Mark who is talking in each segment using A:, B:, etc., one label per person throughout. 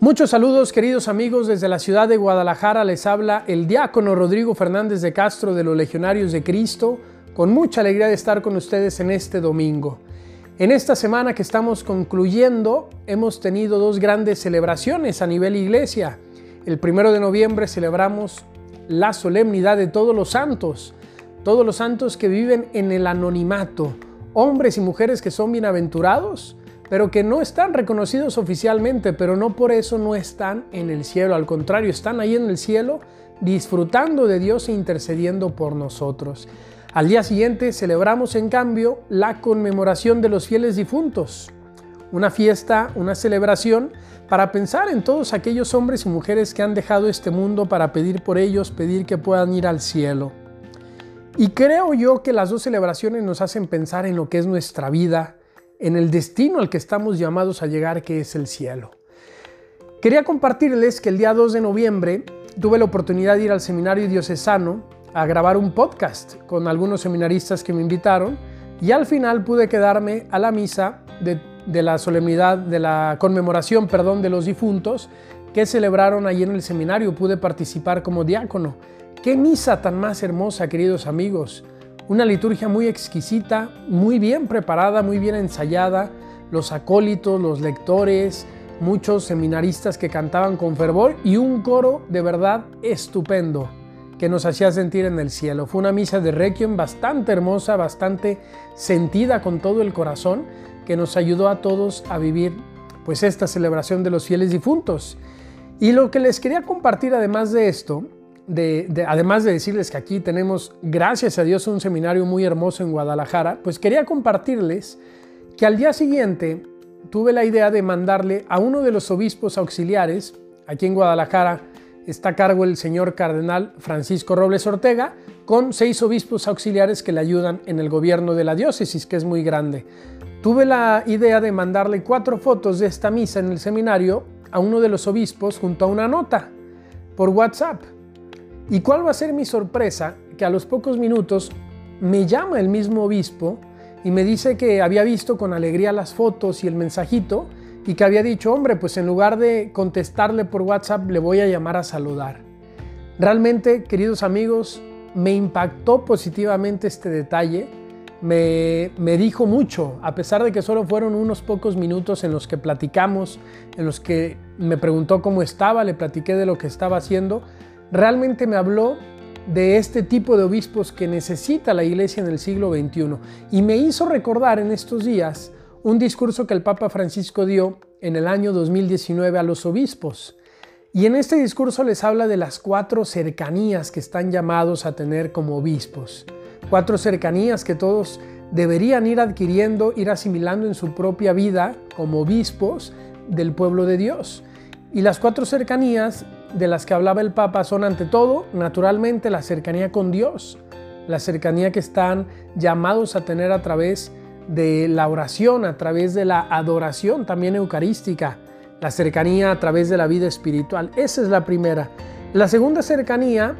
A: Muchos saludos queridos amigos desde la ciudad de Guadalajara. Les habla el diácono Rodrigo Fernández de Castro de los Legionarios de Cristo, con mucha alegría de estar con ustedes en este domingo. En esta semana que estamos concluyendo hemos tenido dos grandes celebraciones a nivel iglesia. El primero de noviembre celebramos la solemnidad de todos los santos, todos los santos que viven en el anonimato, hombres y mujeres que son bienaventurados pero que no están reconocidos oficialmente, pero no por eso no están en el cielo, al contrario, están ahí en el cielo disfrutando de Dios e intercediendo por nosotros. Al día siguiente celebramos en cambio la conmemoración de los fieles difuntos, una fiesta, una celebración para pensar en todos aquellos hombres y mujeres que han dejado este mundo para pedir por ellos, pedir que puedan ir al cielo. Y creo yo que las dos celebraciones nos hacen pensar en lo que es nuestra vida, en el destino al que estamos llamados a llegar, que es el cielo. Quería compartirles que el día 2 de noviembre tuve la oportunidad de ir al seminario diocesano a grabar un podcast con algunos seminaristas que me invitaron y al final pude quedarme a la misa de, la solemnidad, de la conmemoración, perdón, de los difuntos que celebraron allí en el seminario. Pude participar como diácono. ¡Qué misa tan más hermosa, queridos amigos! Una liturgia muy exquisita, muy bien preparada, muy bien ensayada. Los acólitos, los lectores, muchos seminaristas que cantaban con fervor y un coro de verdad estupendo que nos hacía sentir en el cielo. Fue una misa de requiem bastante hermosa, bastante sentida con todo el corazón, que nos ayudó a todos a vivir pues esta celebración de los fieles difuntos. Y lo que les quería compartir además de esto además de decirles que aquí tenemos, gracias a Dios, un seminario muy hermoso en Guadalajara, pues quería compartirles que al día siguiente tuve la idea de mandarle a uno de los obispos auxiliares, aquí en Guadalajara está a cargo el señor cardenal Francisco Robles Ortega, con seis obispos auxiliares que le ayudan en el gobierno de la diócesis, que es muy grande. Tuve la idea de mandarle cuatro fotos de esta misa en el seminario a uno de los obispos junto a una nota por WhatsApp. ¿Y cuál va a ser mi sorpresa? Que a los pocos minutos me llama el mismo obispo y me dice que había visto con alegría las fotos y el mensajito y que había dicho, hombre, pues en lugar de contestarle por WhatsApp, le voy a llamar a saludar. Realmente, queridos amigos, me impactó positivamente este detalle, me, me, dijo mucho, a pesar de que solo fueron unos pocos minutos en los que platicamos, en los que me preguntó cómo estaba, le platiqué de lo que estaba haciendo, realmente me habló de este tipo de obispos que necesita la iglesia en el siglo XXI y me hizo recordar en estos días un discurso que el Papa Francisco dio en el año 2019 a los obispos. Y en este discurso les habla de las cuatro cercanías que están llamados a tener como obispos. Cuatro cercanías que todos deberían ir adquiriendo, ir asimilando en su propia vida como obispos del pueblo de Dios. Y las cuatro cercanías de las que hablaba el Papa son ante todo, naturalmente, la cercanía con Dios, la cercanía que están llamados a tener a través de la oración, a través de la adoración también eucarística, la cercanía a través de la vida espiritual. Esa es la primera. La segunda cercanía,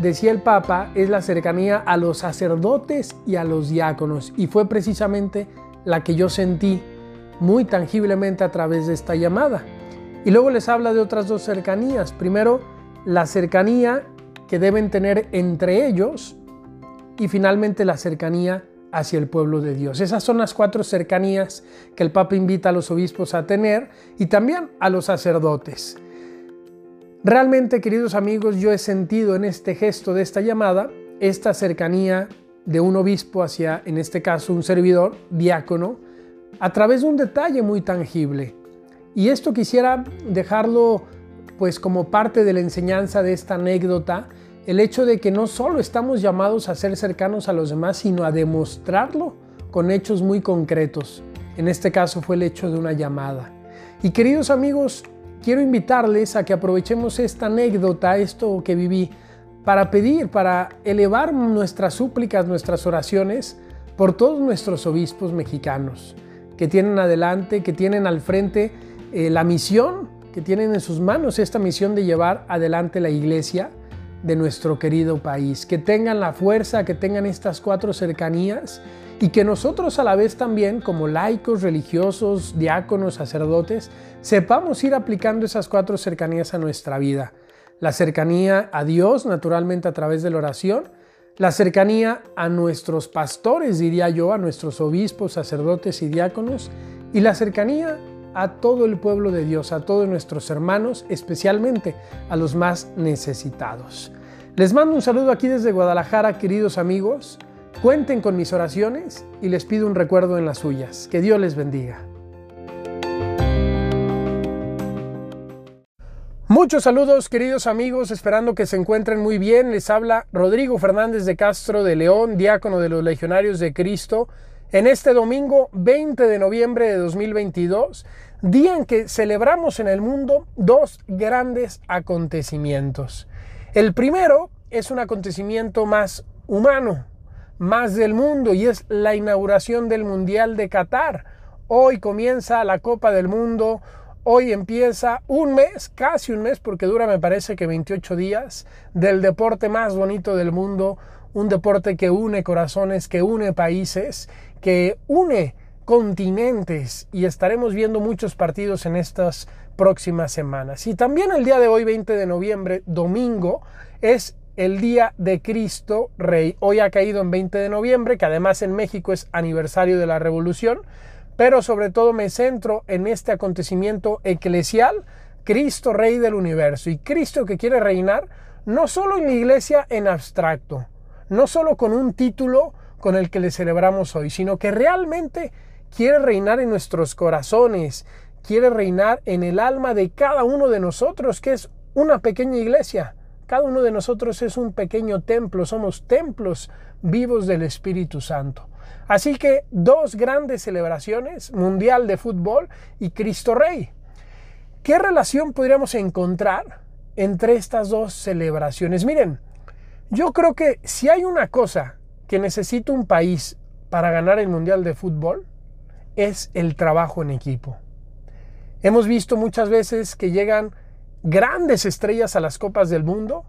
A: decía el Papa, es la cercanía a los sacerdotes y a los diáconos. Y fue precisamente la que yo sentí muy tangiblemente a través de esta llamada. Y luego les habla de otras dos cercanías. Primero, la cercanía que deben tener entre ellos y finalmente la cercanía hacia el pueblo de Dios. Esas son las cuatro cercanías que el Papa invita a los obispos a tener y también a los sacerdotes. Realmente, queridos amigos, yo he sentido en este gesto de esta llamada esta cercanía de un obispo hacia, en este caso, un servidor, diácono, a través de un detalle muy tangible. Y esto quisiera dejarlo pues como parte de la enseñanza de esta anécdota, el hecho de que no solo estamos llamados a ser cercanos a los demás, sino a demostrarlo con hechos muy concretos. En este caso fue el hecho de una llamada. Y queridos amigos, quiero invitarles a que aprovechemos esta anécdota, esto que viví, para pedir, para elevar nuestras súplicas, nuestras oraciones por todos nuestros obispos mexicanos que tienen adelante, que tienen al frente eh, la misión que tienen en sus manos, esta misión de llevar adelante la iglesia de nuestro querido país. Que tengan la fuerza, que tengan estas cuatro cercanías y que nosotros a la vez también, como laicos, religiosos, diáconos, sacerdotes, sepamos ir aplicando esas cuatro cercanías a nuestra vida. La cercanía a Dios, naturalmente a través de la oración, la cercanía a nuestros pastores, diría yo, a nuestros obispos, sacerdotes y diáconos, y la cercanía a todo el pueblo de Dios, a todos nuestros hermanos, especialmente a los más necesitados. Les mando un saludo aquí desde Guadalajara, queridos amigos. Cuenten con mis oraciones y les pido un recuerdo en las suyas. Que Dios les bendiga. Muchos saludos queridos amigos, esperando que se encuentren muy bien. Les habla Rodrigo Fernández de Castro de León, diácono de los Legionarios de Cristo, en este domingo 20 de noviembre de 2022, día en que celebramos en el mundo dos grandes acontecimientos. El primero es un acontecimiento más humano, más del mundo y es la inauguración del Mundial de Qatar. Hoy comienza la Copa del Mundo, hoy empieza un mes, casi un mes, porque dura me parece que 28 días, del deporte más bonito del mundo, un deporte que une corazones, que une países, que une continentes y estaremos viendo muchos partidos en estas próximas semanas. Y también el día de hoy, 20 de noviembre, domingo, es el día de Cristo Rey. Hoy ha caído en 20 de noviembre, que además en México es aniversario de la Revolución, pero sobre todo me centro en este acontecimiento eclesial, Cristo Rey del universo y Cristo que quiere reinar no solo en la iglesia en abstracto, no solo con un título con el que le celebramos hoy, sino que realmente quiere reinar en nuestros corazones, quiere reinar en el alma de cada uno de nosotros, que es una pequeña iglesia cada uno de nosotros es un pequeño templo, somos templos vivos del Espíritu Santo. Así que dos grandes celebraciones, Mundial de Fútbol y Cristo Rey. ¿Qué relación podríamos encontrar entre estas dos celebraciones? Miren, yo creo que si hay una cosa que necesita un país para ganar el Mundial de Fútbol, es el trabajo en equipo. Hemos visto muchas veces que llegan grandes estrellas a las copas del mundo,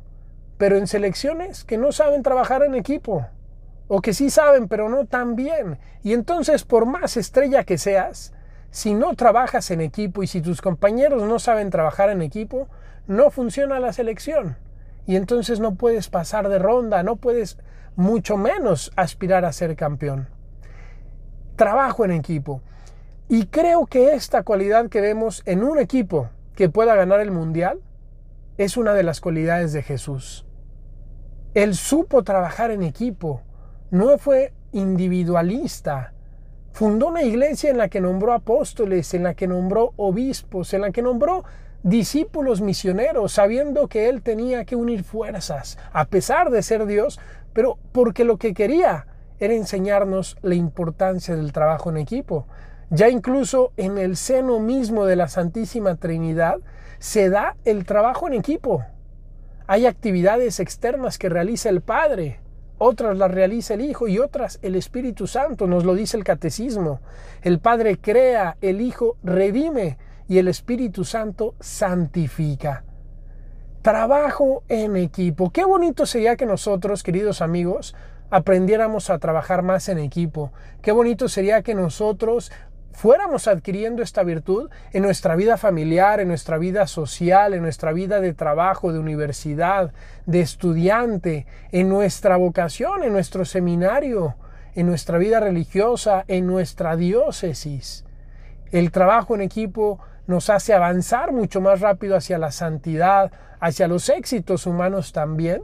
A: pero en selecciones que no saben trabajar en equipo, o que sí saben, pero no tan bien. Y entonces, por más estrella que seas, si no trabajas en equipo y si tus compañeros no saben trabajar en equipo, no funciona la selección. Y entonces no puedes pasar de ronda, no puedes mucho menos aspirar a ser campeón. Trabajo en equipo. Y creo que esta cualidad que vemos en un equipo que pueda ganar el mundial es una de las cualidades de Jesús. Él supo trabajar en equipo, no fue individualista. Fundó una iglesia en la que nombró apóstoles, en la que nombró obispos, en la que nombró discípulos misioneros, sabiendo que él tenía que unir fuerzas, a pesar de ser Dios, pero porque lo que quería era enseñarnos la importancia del trabajo en equipo. Ya incluso en el seno mismo de la Santísima Trinidad se da el trabajo en equipo. Hay actividades externas que realiza el Padre, otras las realiza el Hijo y otras el Espíritu Santo, nos lo dice el Catecismo. El Padre crea, el Hijo redime y el Espíritu Santo santifica. Trabajo en equipo. Qué bonito sería que nosotros, queridos amigos, aprendiéramos a trabajar más en equipo. Qué bonito sería que nosotros fuéramos adquiriendo esta virtud en nuestra vida familiar, en nuestra vida social, en nuestra vida de trabajo, de universidad, de estudiante, en nuestra vocación, en nuestro seminario, en nuestra vida religiosa, en nuestra diócesis. El trabajo en equipo nos hace avanzar mucho más rápido hacia la santidad, hacia los éxitos humanos también,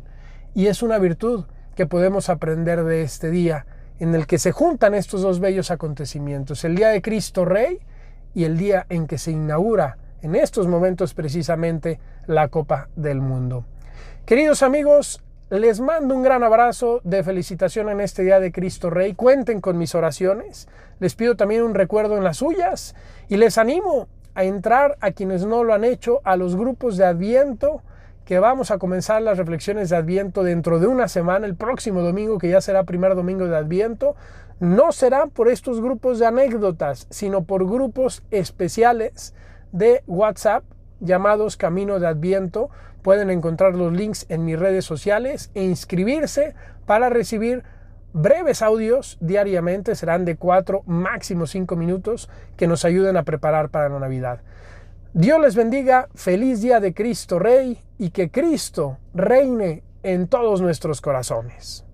A: y es una virtud que podemos aprender de este día en el que se juntan estos dos bellos acontecimientos, el día de Cristo Rey y el día en que se inaugura en estos momentos precisamente la Copa del Mundo. Queridos amigos, les mando un gran abrazo de felicitación en este día de Cristo Rey. Cuenten con mis oraciones. Les pido también un recuerdo en las suyas y les animo a entrar a quienes no lo han hecho a los grupos de Adviento que vamos a comenzar las reflexiones de Adviento dentro de una semana, el próximo domingo, que ya será primer domingo de Adviento, no será por estos grupos de anécdotas, sino por grupos especiales de WhatsApp llamados Camino de Adviento. Pueden encontrar los links en mis redes sociales e inscribirse para recibir breves audios diariamente, serán de 4, máximo 5 minutos, que nos ayuden a preparar para la Navidad. Dios les bendiga, feliz día de Cristo Rey y que Cristo reine en todos nuestros corazones.